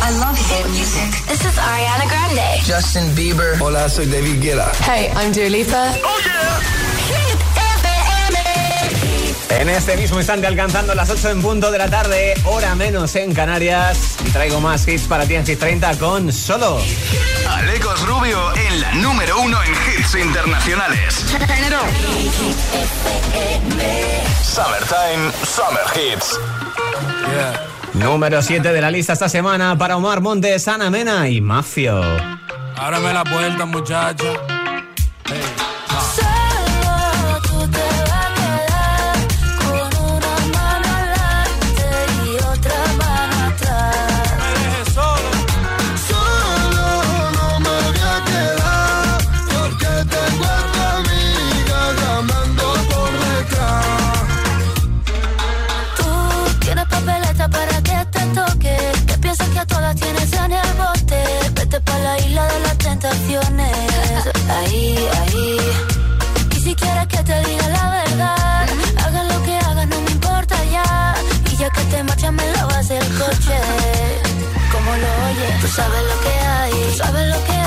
I love hit music. This is Ariana Grande. Justin Bieber. Hola, soy David Guetta. Hey, I'm Dua Lipa. Oh yeah. En este mismo instante alcanzando las 8 en punto de la tarde, hora menos en Canarias, y traigo más hits para ti en Hit 30 con Solo. Alecos Rubio en la número uno en hits internacionales. Summertime, Summer Hits. Yeah. Número 7 de la lista esta semana para Omar Montes, Ana Mena y Mafio. Ábreme la puerta, muchacha. Hey. Sabes lo que hay, tú sabes lo que hay.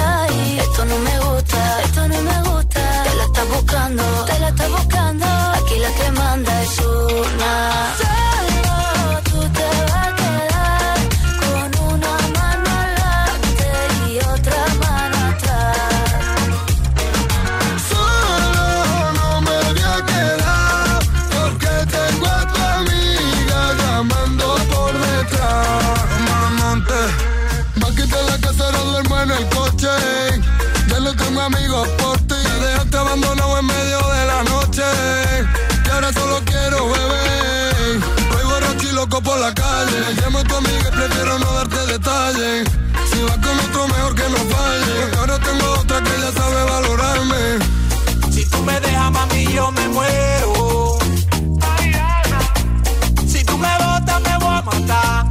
La calle. Llamo a tu amiga y prefiero no darte detalles. Si vas con otro, mejor que no falle. Porque ahora tengo otra que ya sabe valorarme. Si tú me dejas, mami, yo me muero. Si tú me botas, me voy a matar.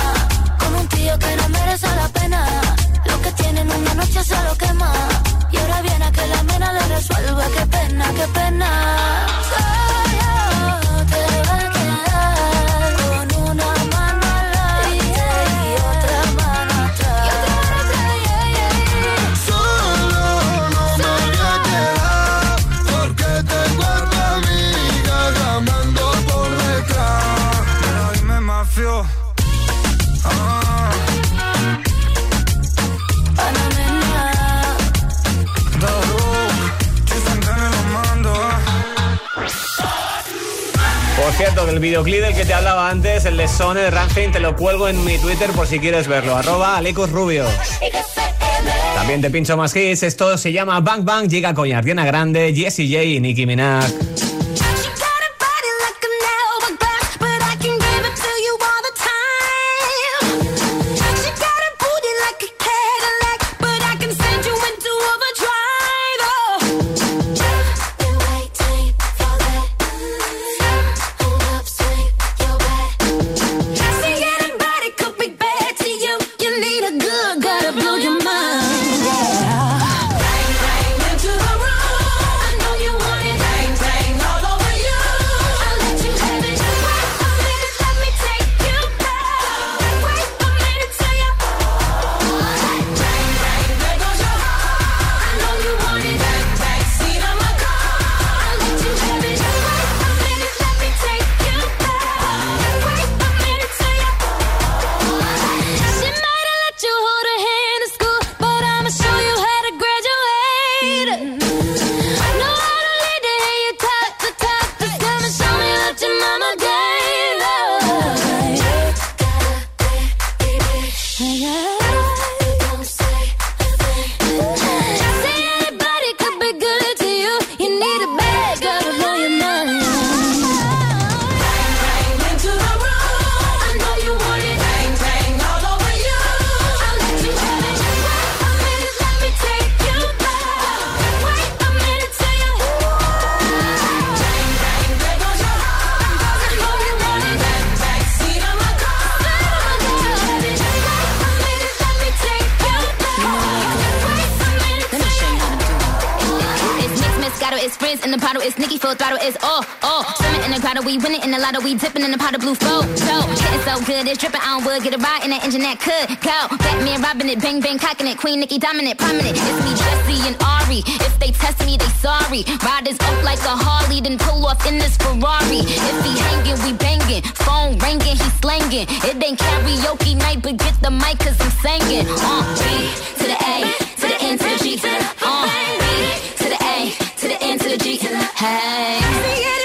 que no merece la pena. Lo que tienen una noche se lo quema. Y ahora viene a que la mena le resuelva. Qué pena, qué pena. Cierto, del videoclip del que te hablaba antes, el de Sone de Rammstein, te lo cuelgo en mi Twitter por si quieres verlo. Arroba Alecos Rubio. También te pincho más hits. Esto se llama Bang Bang. Llega con Ardiana Grande, Jessie J y Nicki Minaj. In the bottle, it's Nicki full throttle, it's oh, oh. Swimming in the grotto, we winning in the lotto, we dipping in the pot of blue flow. So, getting so good, it's dripping on wood, get a ride in that engine that could go. Batman robbing it, bang bang cocking it, Queen Nicki dominant, prominent. It's me, Jesse and Ari. If they test me, they sorry. Riders up like a Harley, then pull off in this Ferrari. If he hanging, we banging. Phone ringing, he slanging. It ain't karaoke night, but get the mic, cause I'm singing. Uh, B to the A, to the N, to the G, to the uh, B the N to the G. Hey.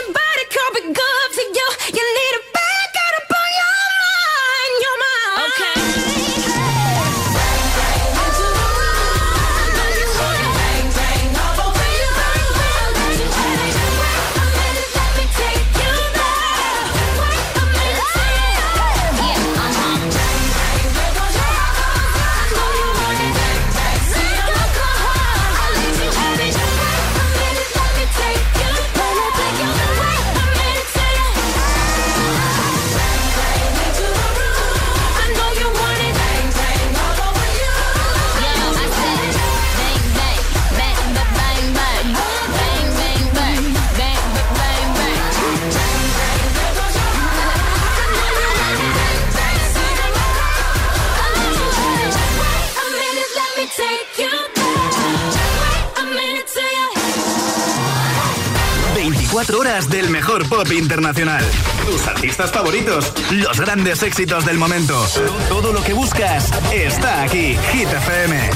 24 horas del mejor pop internacional. Tus artistas favoritos, los grandes éxitos del momento. Todo lo que buscas está aquí. Hit FM.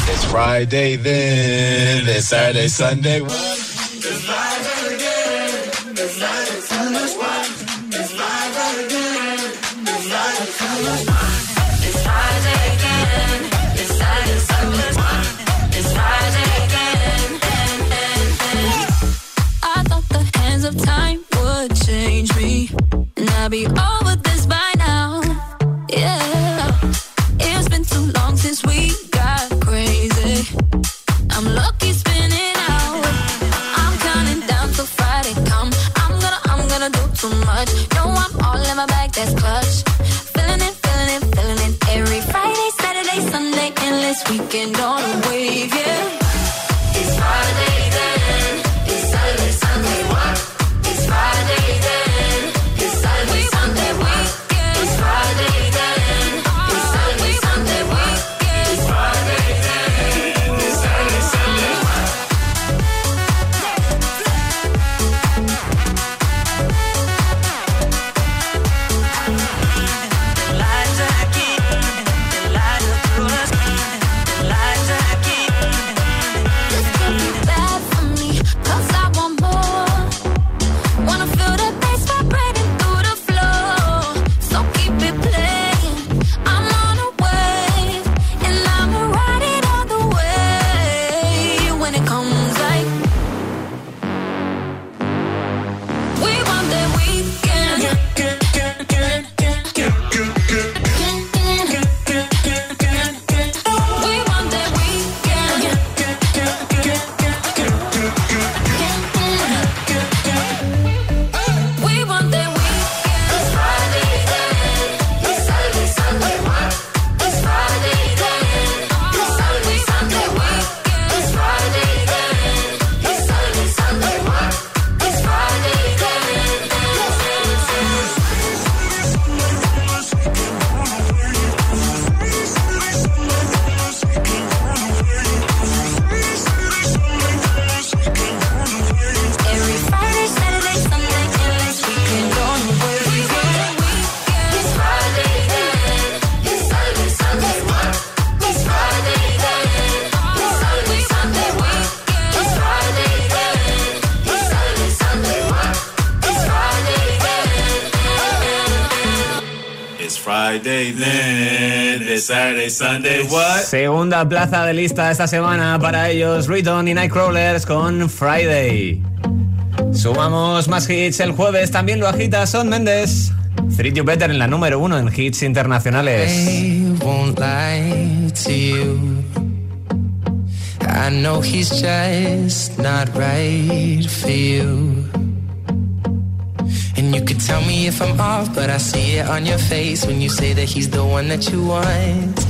Be Segunda plaza de lista esta semana para ellos, Riton y Nightcrawlers con Friday. Sumamos más hits el jueves, también lo agita Son Mendes. Treat You Better en la número uno en hits internacionales. I know he's just not right for you. And you could tell me if I'm off, but I see it on your face when you say that he's the one that you want.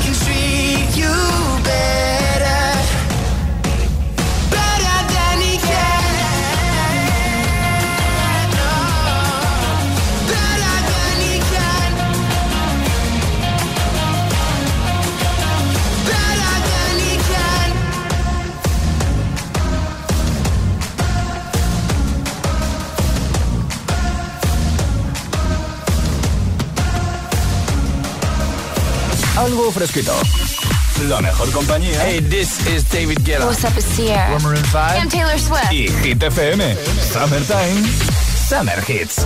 Algo fresquito. La mejor compañía. Hey, this is David Guetta. What's up, it's Sierra. Maroon 5 I'm Taylor Swift. y Hit FM. Summertime. Summer Hits.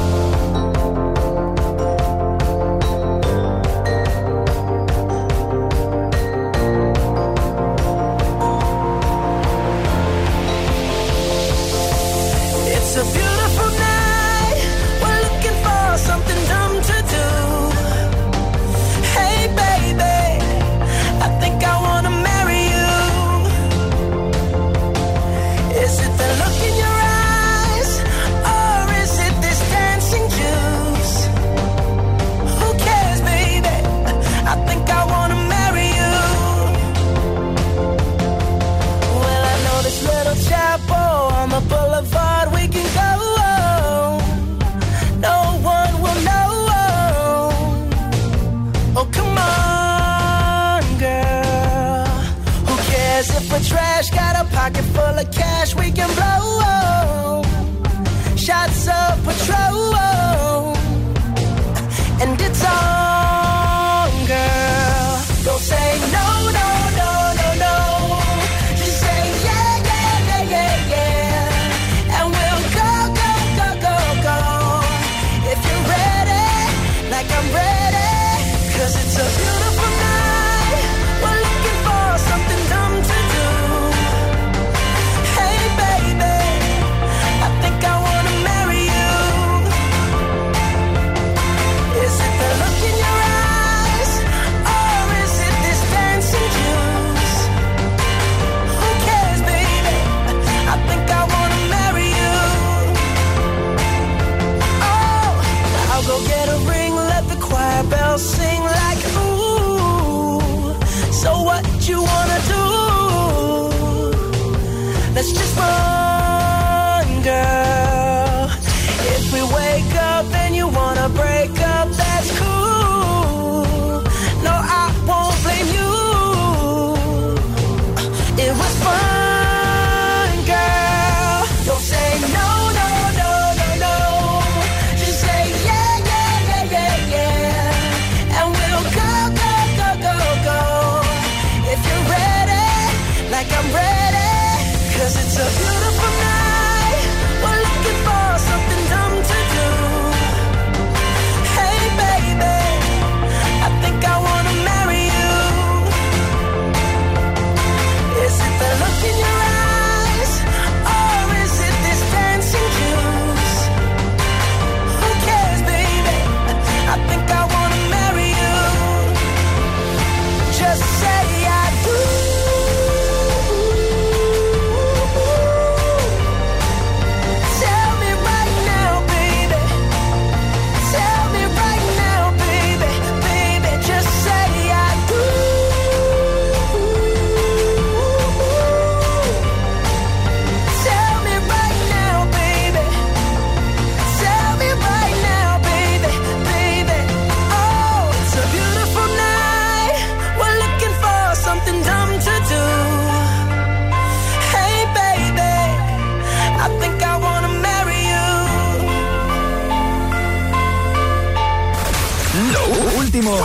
Último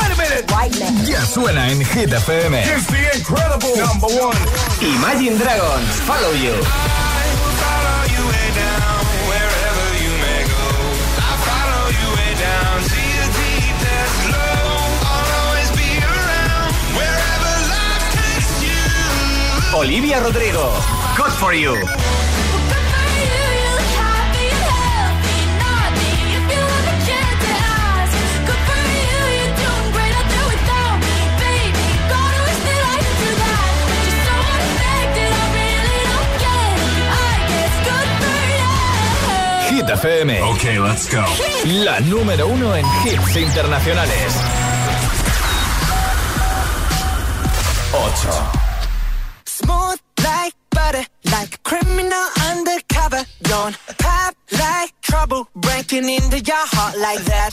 ya suena en Hit FM. It's the incredible number one. Imagine Dragons, Follow You. Olivia Rodrigo, Good for You. Hit FM. Okay, let's go. La número uno en hits internacionales. 8. Smooth like butter, like a criminal undercover. Don't pop like trouble, breaking into your heart like that.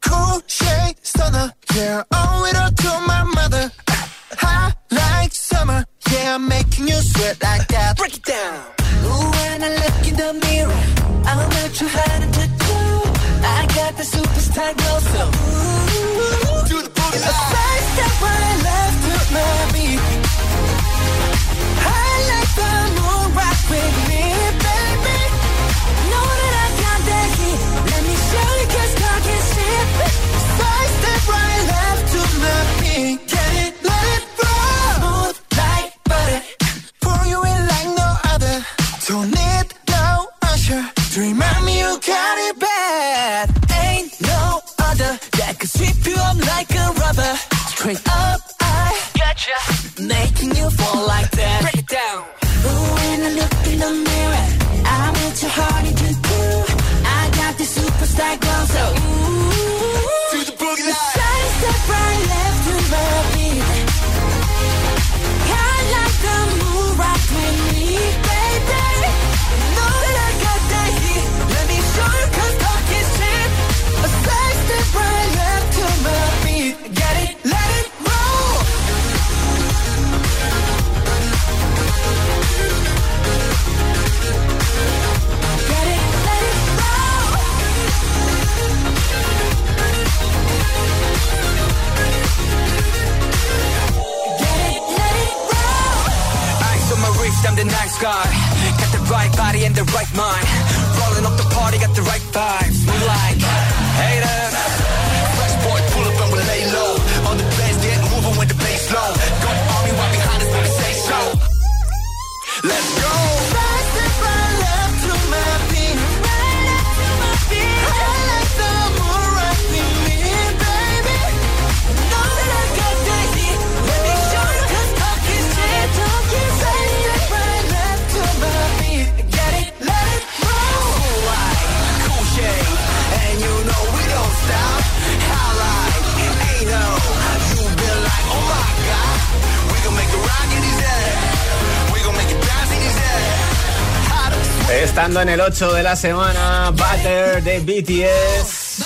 Cool shade stunner, yeah, owe Break it down. Ooh, when I look in the mirror, the nice guy. Got the right body and the right mind. Rolling up the party, got the right vibes. Move like haters. Fresh boy, pull up and we lay low. On the bass, get moving with the bass low. Got army right behind us we say so. Let's go. Estando en el 8 de la semana, Butter de BTS.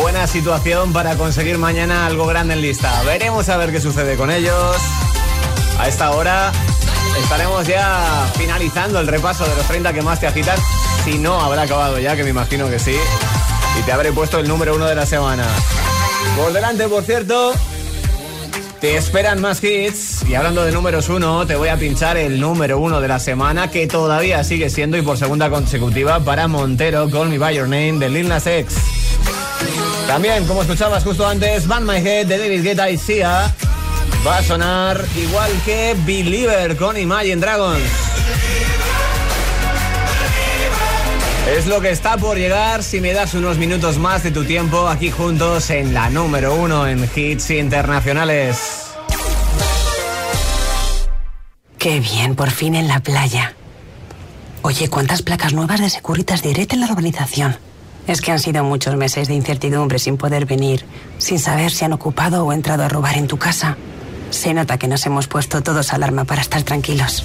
Buena situación para conseguir mañana algo grande en lista. Veremos a ver qué sucede con ellos. A esta hora estaremos ya finalizando el repaso de los 30 que más te agitan. Si no, habrá acabado ya, que me imagino que sí. Y te habré puesto el número uno de la semana. Por delante, por cierto, te esperan más hits y hablando de números uno, te voy a pinchar el número uno de la semana que todavía sigue siendo y por segunda consecutiva para Montero, Call Me By Your Name de Lil Nas X. También, como escuchabas justo antes, Van My Head de David Guetta y Sia va a sonar igual que Believer con Imagine Dragons. Es lo que está por llegar si me das unos minutos más de tu tiempo aquí juntos en la número uno en hits internacionales. Qué bien, por fin en la playa. Oye, ¿cuántas placas nuevas de Securitas Direct en la urbanización? Es que han sido muchos meses de incertidumbre sin poder venir, sin saber si han ocupado o entrado a robar en tu casa. Se nota que nos hemos puesto todos alarma para estar tranquilos.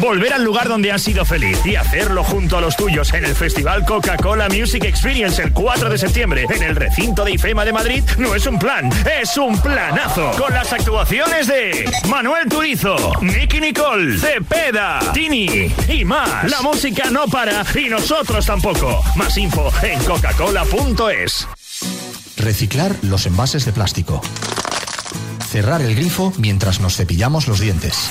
Volver al lugar donde has sido feliz y hacerlo junto a los tuyos en el Festival Coca-Cola Music Experience el 4 de septiembre en el recinto de IFEMA de Madrid no es un plan, es un planazo. Con las actuaciones de Manuel Turizo, Nicky Nicole, Cepeda, Tini y más. La música no para y nosotros tampoco. Más info en coca-cola.es. Reciclar los envases de plástico. Cerrar el grifo mientras nos cepillamos los dientes.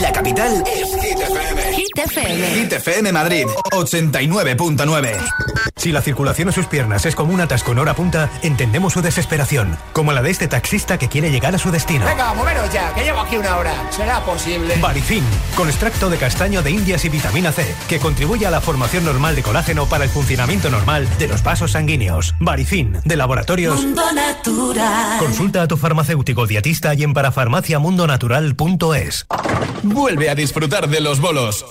La capital es Hit FM. Hit FM. Hit FM Madrid, 89.9. Si la circulación a sus piernas es como un atasco en hora punta, entendemos su desesperación, como la de este taxista que quiere llegar a su destino. Venga, moveros ya, que llevo aquí una hora. ¿Será posible? Barifin, con extracto de castaño de indias y vitamina C, que contribuye a la formación normal de colágeno para el funcionamiento normal de los vasos sanguíneos. Barifin, de laboratorios. Mundo Natural. Consulta a tu farmacéutico dietista y en parafarmaciamundonatural.es. Vuelve a disfrutar de los bolos.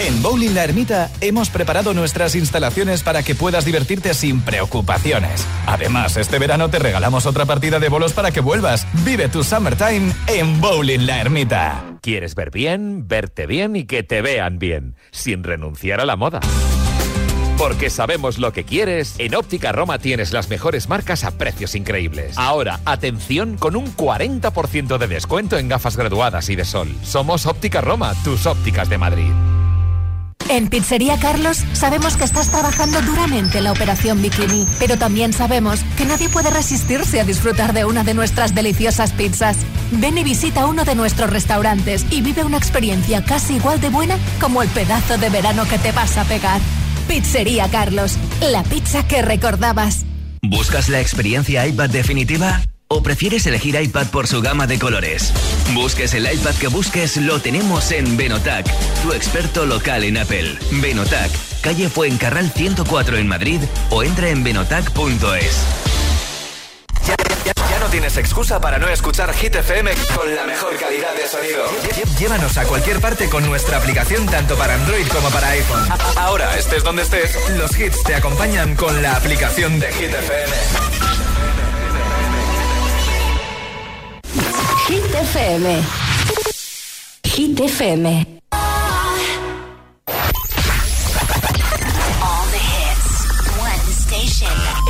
En Bowling La Ermita hemos preparado nuestras instalaciones para que puedas divertirte sin preocupaciones. Además, este verano te regalamos otra partida de bolos para que vuelvas. Vive tu summertime en Bowling La Ermita. ¿Quieres ver bien, verte bien y que te vean bien, sin renunciar a la moda? Porque sabemos lo que quieres, en Óptica Roma tienes las mejores marcas a precios increíbles. Ahora, atención con un 40% de descuento en gafas graduadas y de sol. Somos Óptica Roma, tus ópticas de Madrid. En Pizzería Carlos sabemos que estás trabajando duramente en la operación Bikini, pero también sabemos que nadie puede resistirse a disfrutar de una de nuestras deliciosas pizzas. Ven y visita uno de nuestros restaurantes y vive una experiencia casi igual de buena como el pedazo de verano que te vas a pegar. Pizzería Carlos, la pizza que recordabas. ¿Buscas la experiencia iPad definitiva? ¿O prefieres elegir iPad por su gama de colores? Busques el iPad que busques, lo tenemos en Benotac, tu experto local en Apple. Benotac, calle Fuencarral 104 en Madrid o entra en benotac.es. Tienes excusa para no escuchar Hit FM con la mejor calidad de sonido. Llévanos a cualquier parte con nuestra aplicación tanto para Android como para iPhone. Ahora, estés donde estés, los hits te acompañan con la aplicación de Hit FM. Hit FM. Hit FM.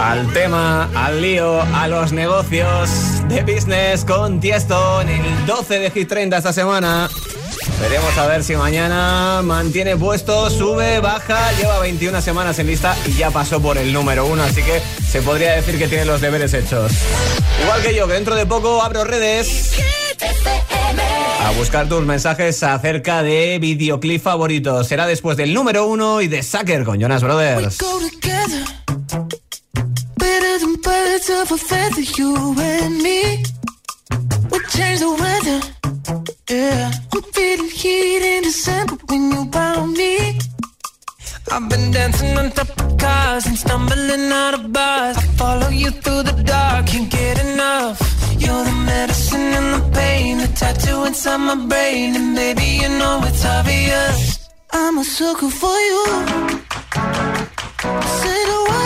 Al tema, al lío, a los negocios de business con Tiesto en el 12 de Hit 30 esta semana. Veremos a ver si mañana mantiene puesto, sube, baja, lleva 21 semanas en lista y ya pasó por el número uno, así que se podría decir que tiene los deberes hechos. Igual que yo, que dentro de poco abro redes a buscar tus mensajes acerca de videoclip favoritos. Será después del número uno y de Sucker con Jonas Brothers. Change the weather. Yeah, I'm feeling heat in December when you found me. I've been dancing on top of cars and stumbling out of bars. I follow you through the dark, can't get enough. You're the medicine and the pain, the tattoo inside my brain, and baby you know it's obvious. I'm a sucker for you. Say the word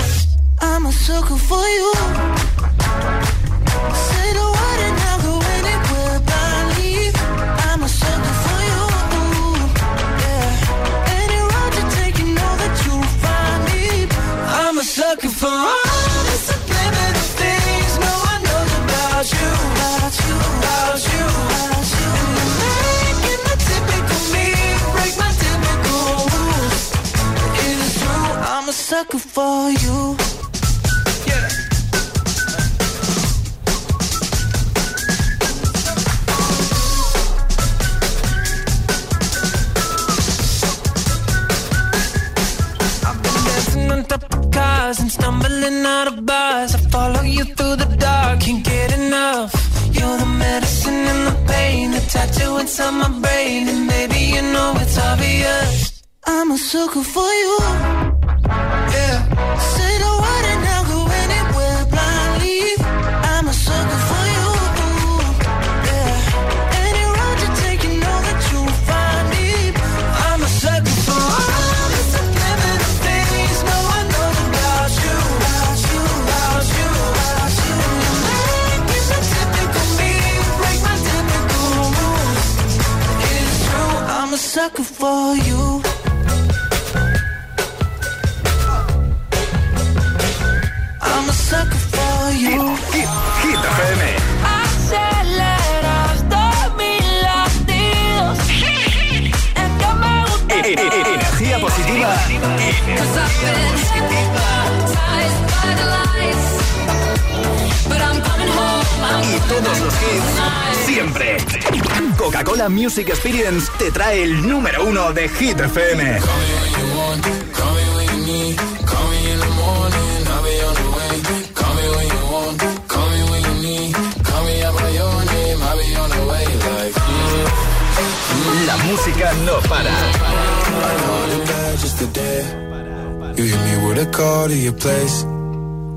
For you. Say the word and I'll go anywhere. I'm a sucker for you. Any road you take, you know that you'll find me. I'm a sucker for all the subliminal things no one knows about you. And you're making the typical me break my typical rules. It is true, I'm a sucker for you. I'm a sucker Music Experience te trae el número uno de Hit FM. La música no para. You hit me with a call to your place.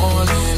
Morning,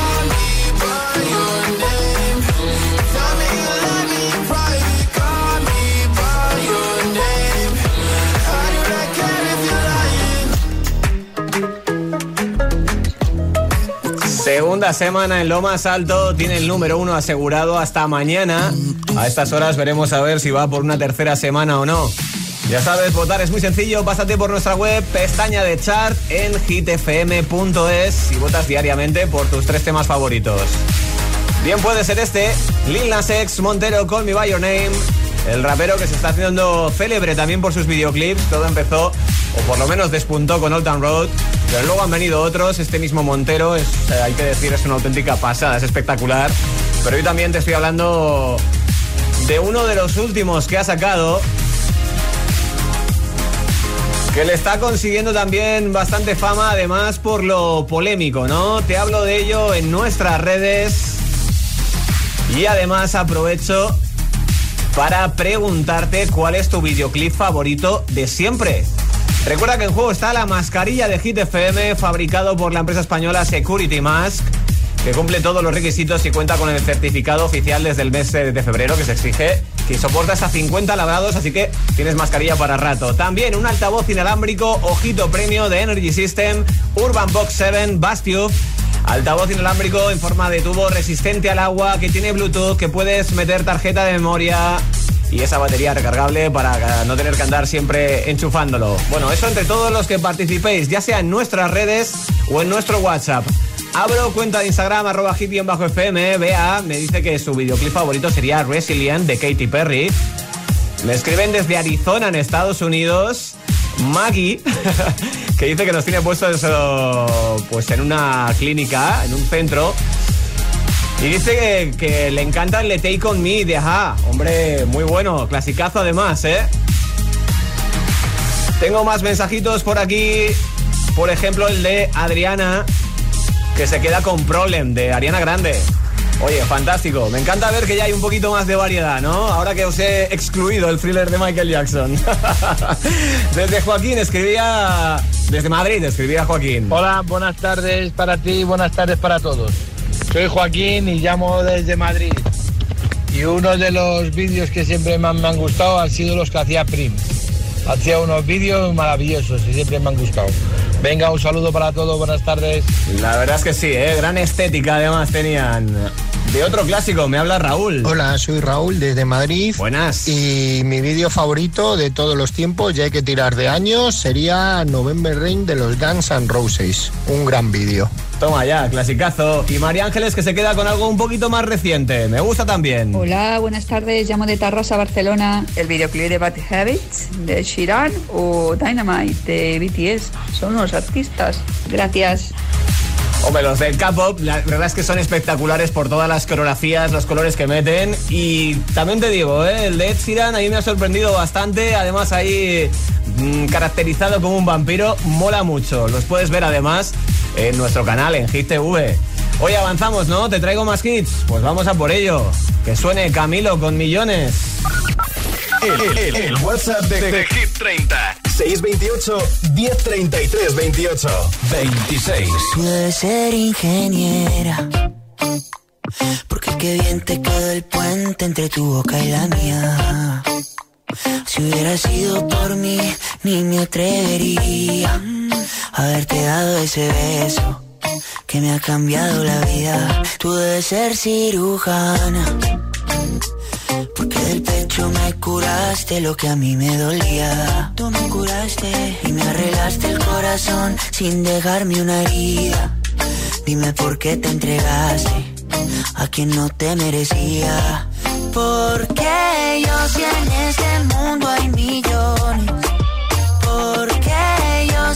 Segunda semana en lo más alto, tiene el número uno asegurado hasta mañana. A estas horas veremos a ver si va por una tercera semana o no. Ya sabes, votar es muy sencillo, pásate por nuestra web, pestaña de chart en hitfm.es y votas diariamente por tus tres temas favoritos. Bien puede ser este, Lil Nas X, Montero, Call Me By Your Name, el rapero que se está haciendo célebre también por sus videoclips. Todo empezó, o por lo menos despuntó con Old Town Road, pero luego han venido otros. Este mismo Montero, es, eh, hay que decir, es una auténtica pasada, es espectacular. Pero hoy también te estoy hablando de uno de los últimos que ha sacado, que le está consiguiendo también bastante fama, además por lo polémico, ¿no? Te hablo de ello en nuestras redes y además aprovecho para preguntarte cuál es tu videoclip favorito de siempre. Recuerda que en juego está la mascarilla de Hit FM fabricado por la empresa española Security Mask que cumple todos los requisitos y cuenta con el certificado oficial desde el mes de febrero que se exige, que soporta hasta 50 labrados, así que tienes mascarilla para rato. También un altavoz inalámbrico, ojito premio de Energy System, Urban Box 7, Bastio. Altavoz inalámbrico en forma de tubo resistente al agua, que tiene Bluetooth, que puedes meter tarjeta de memoria y esa batería recargable para no tener que andar siempre enchufándolo. Bueno, eso entre todos los que participéis, ya sea en nuestras redes o en nuestro WhatsApp. Abro cuenta de Instagram, arroba bajo fm Bea me dice que su videoclip favorito sería Resilient de Katy Perry. Me escriben desde Arizona, en Estados Unidos. Maggie, que dice que nos tiene puesto eso pues en una clínica, en un centro. Y dice que, le encanta el Take On Me de Ajá. Hombre, muy bueno, clasicazo además, ¿eh? Tengo más mensajitos por aquí. Por ejemplo, el de Adriana, que se queda con Problem de Ariana Grande. Oye, fantástico. Me encanta ver que ya hay un poquito más de variedad, ¿no? Ahora que os he excluido el thriller de Michael Jackson. desde Joaquín escribía. Desde Madrid escribía Joaquín. Hola, buenas tardes para ti, buenas tardes para todos. Soy Joaquín y llamo desde Madrid. Y uno de los vídeos que siempre más me han gustado han sido los que hacía Prim. Hacía unos vídeos maravillosos y siempre me han gustado. Venga, un saludo para todos, buenas tardes. La verdad es que sí, ¿eh? gran estética además tenían. De otro clásico, me habla Raúl. Hola, soy Raúl desde Madrid. Buenas. Y mi vídeo favorito de todos los tiempos, ya hay que tirar de años, sería November Rain de los Guns N' Roses. Un gran vídeo. Toma ya, clasicazo. Y María Ángeles que se queda con algo un poquito más reciente. Me gusta también. Hola, buenas tardes. Llamo de Tarrasa, Barcelona. El videoclip de Bad Habits de Shiran o Dynamite de BTS. Son unos artistas. Gracias. Hombre, los del K-pop, la verdad es que son espectaculares por todas las coreografías, los colores que meten. Y también te digo, ¿eh? el de Ed Sheeran ahí me ha sorprendido bastante. Además, ahí mm, caracterizado como un vampiro, mola mucho. Los puedes ver además en nuestro canal, en Hit TV. Hoy avanzamos, ¿no? Te traigo más hits. Pues vamos a por ello. Que suene Camilo con millones. El, el- el WhatsApp de, de Hit 30 628 1033 28 26 Pude ser ingeniera. Porque qué bien te quedó el puente entre tu boca y la mía. Si hubiera sido por mí, ni me atrevería haberte dado ese beso que me ha cambiado la vida. Tú debes ser cirujana. Porque del pecho me curaste lo que a mí me dolía. Tú me curaste y me arreglaste el corazón sin dejarme una herida. Dime por qué te entregaste a quien no te merecía. Porque yo si en este mundo hay millones.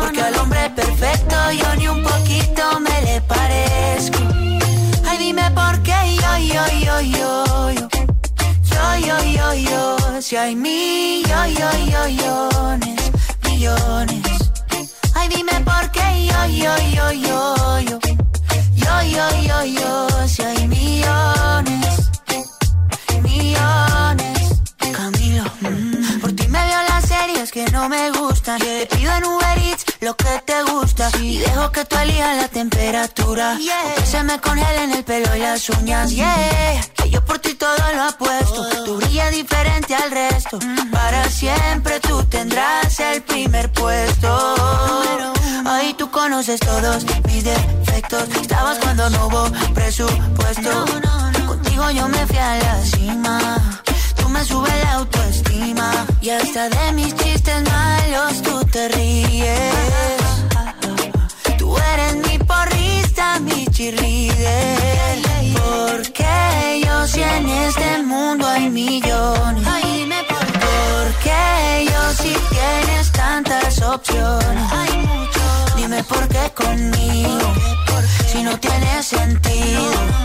Porque al hombre perfecto yo ni un poquito me le parezco. Ay, dime por qué yo, yo, yo, yo, yo. Yo, yo, yo, yo. Si hay millones, millones. Ay, dime por qué yo, yo, yo, yo, yo. Yo, yo, yo, yo. Si hay millones, millones. Camilo, mm, por ti me veo las series que no me gustan. Te pido en Uber Eats lo que te gusta. Y dejo que tú elijas la temperatura. Que se me congelen el pelo y las uñas. Yeah, que yo por ti lo apuesto. Tú brillas diferente al resto. Para siempre tú tendrás el primer puesto. Ahí tú conoces todos mis defectos. Estabas cuando no hubo presupuesto. Contigo yo me fui a la cima. Me subes la autoestima. Y hasta de mis chistes malos tú te ríes. Tú eres mi porrista, mi cheerleader. Porque yo si en este mundo hay millones. Porque yo si tienes tantas opciones. Dime por qué conmigo. Si no tiene sentido.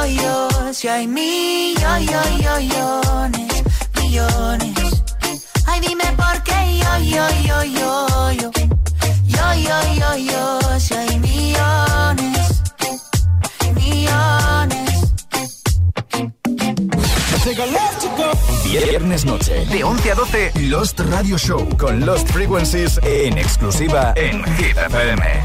Yo, yo, yo, yo. Si hay millones, millones. Ay, dime por qué yo, yo, yo, yo, yo. Yo, yo, yo, yo. Si hay millones, millones. Viernes noche, de 11 a 12, Lost Radio Show con Lost Frequencies en exclusiva en Hit FM.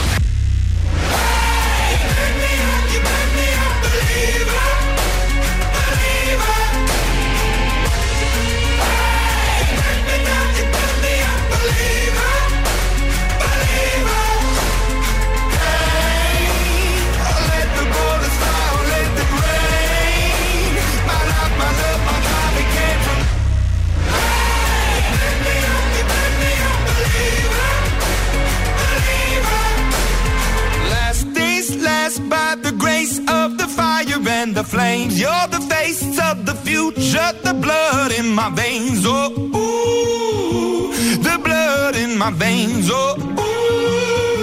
My veins. Oh, ooh, the blood in my veins. Oh, ooh.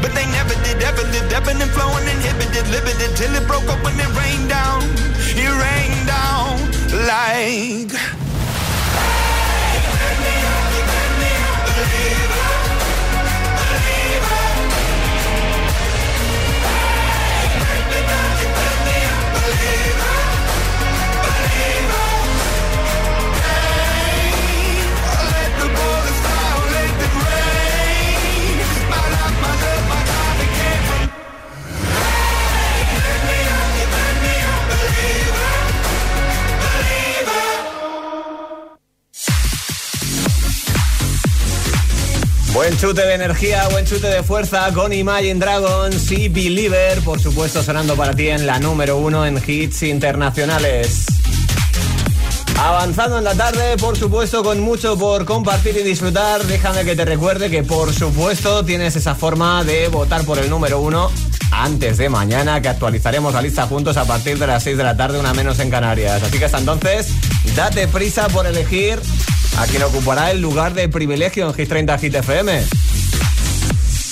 But they never did, ever lived, ebbing and flowing, inhibited, limited, till it broke up when it rained down. It rained down like. Buen chute de energía, buen chute de fuerza con Imagine Dragons y Believer, por supuesto sonando para ti en la número uno en hits internacionales. Avanzando en la tarde, por supuesto, con mucho por compartir y disfrutar, déjame que te recuerde que, por supuesto, tienes esa forma de votar por el número uno antes de mañana, que actualizaremos la lista juntos a partir de las 6 de la tarde, una menos en Canarias. Así que hasta entonces, date prisa por elegir a quien ocupará el lugar de privilegio en Hit 30 Hit FM.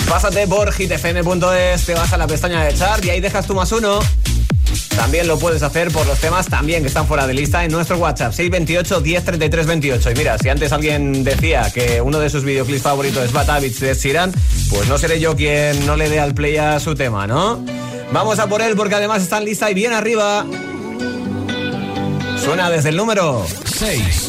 Pásate por hitfm.es, te vas a la pestaña de chart y ahí dejas tu más uno. También lo puedes hacer por los temas también que están fuera de lista en nuestro WhatsApp 628 1033 28. Y mira, si antes alguien decía que uno de sus videoclips favoritos es Batavich de Siran, pues no seré yo quien no le dé al play a su tema, ¿no? Vamos a por él porque además está en lista y bien arriba. Suena desde el número 6.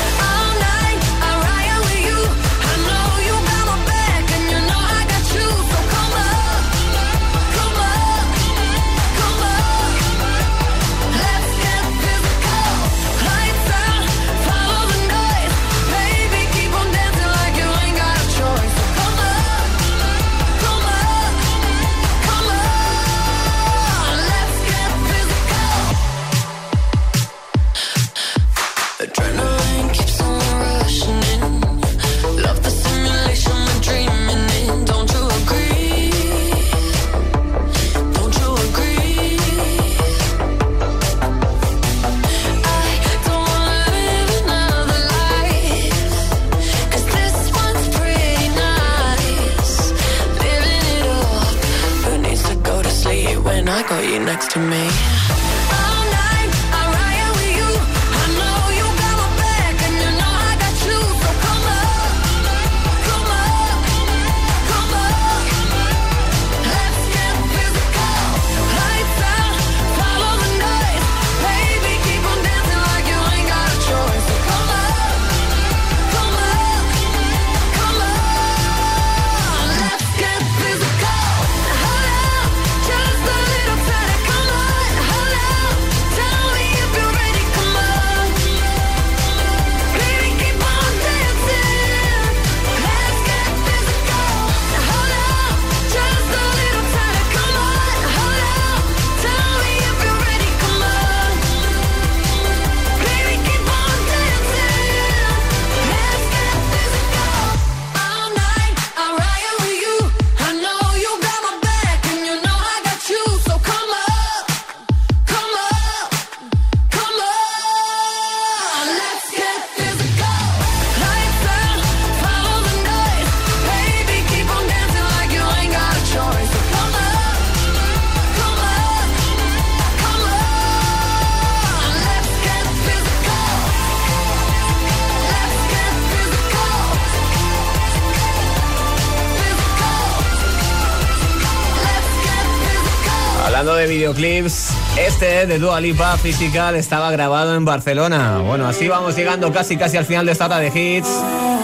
Este de Dua Lipa Physical estaba grabado en Barcelona. Bueno, así vamos llegando casi casi al final de esta hora de hits,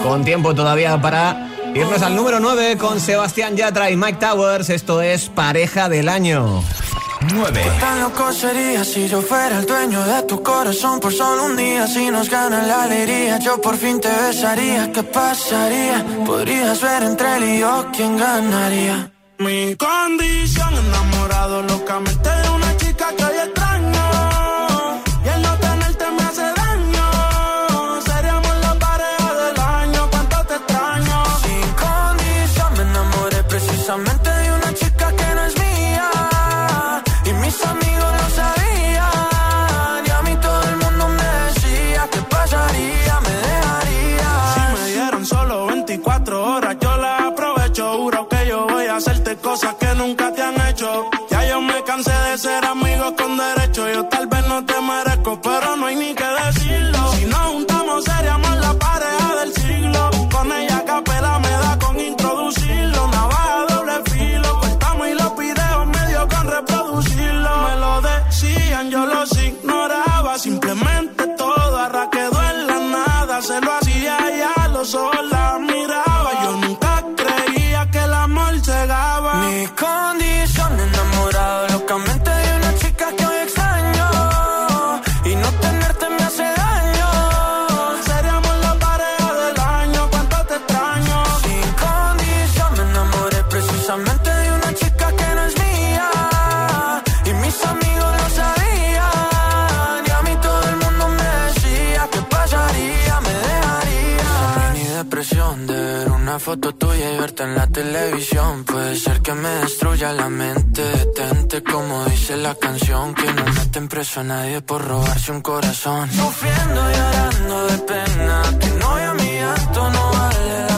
con tiempo todavía para irnos al número 9 con Sebastián Yatra y Mike Towers. Esto es Pareja del Año. 9. ¿Qué tan loco sería si yo fuera el dueño de tu corazón por solo un día? Si nos gana la alegría, yo por fin te besaría. ¿Qué pasaría? Podrías ver entre él y yo quién ganaría. Mi condición enamorado locamente en la televisión puede ser que me destruya la mente. Detente como dice la canción, que no meten preso a nadie por robarse un corazón. Sufriendo y llorando de pena, que no a mi acto no vale la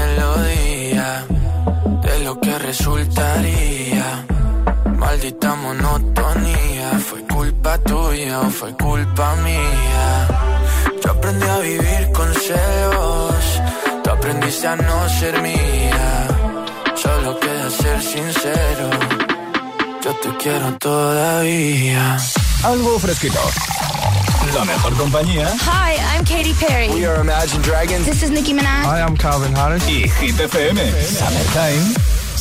resultaría. Maldita monotonía, fue culpa tuya o fue culpa mía. Yo aprendí a vivir con celos, tú aprendiste a no ser mía. Solo queda ser sincero, yo te quiero todavía. Algo fresquito. La mejor compañía. Hi, I'm Katy Perry. We are Imagine Dragons. This is Nicki Minaj. Hi, I'm Calvin Harris. Y Hit FM. Summertime.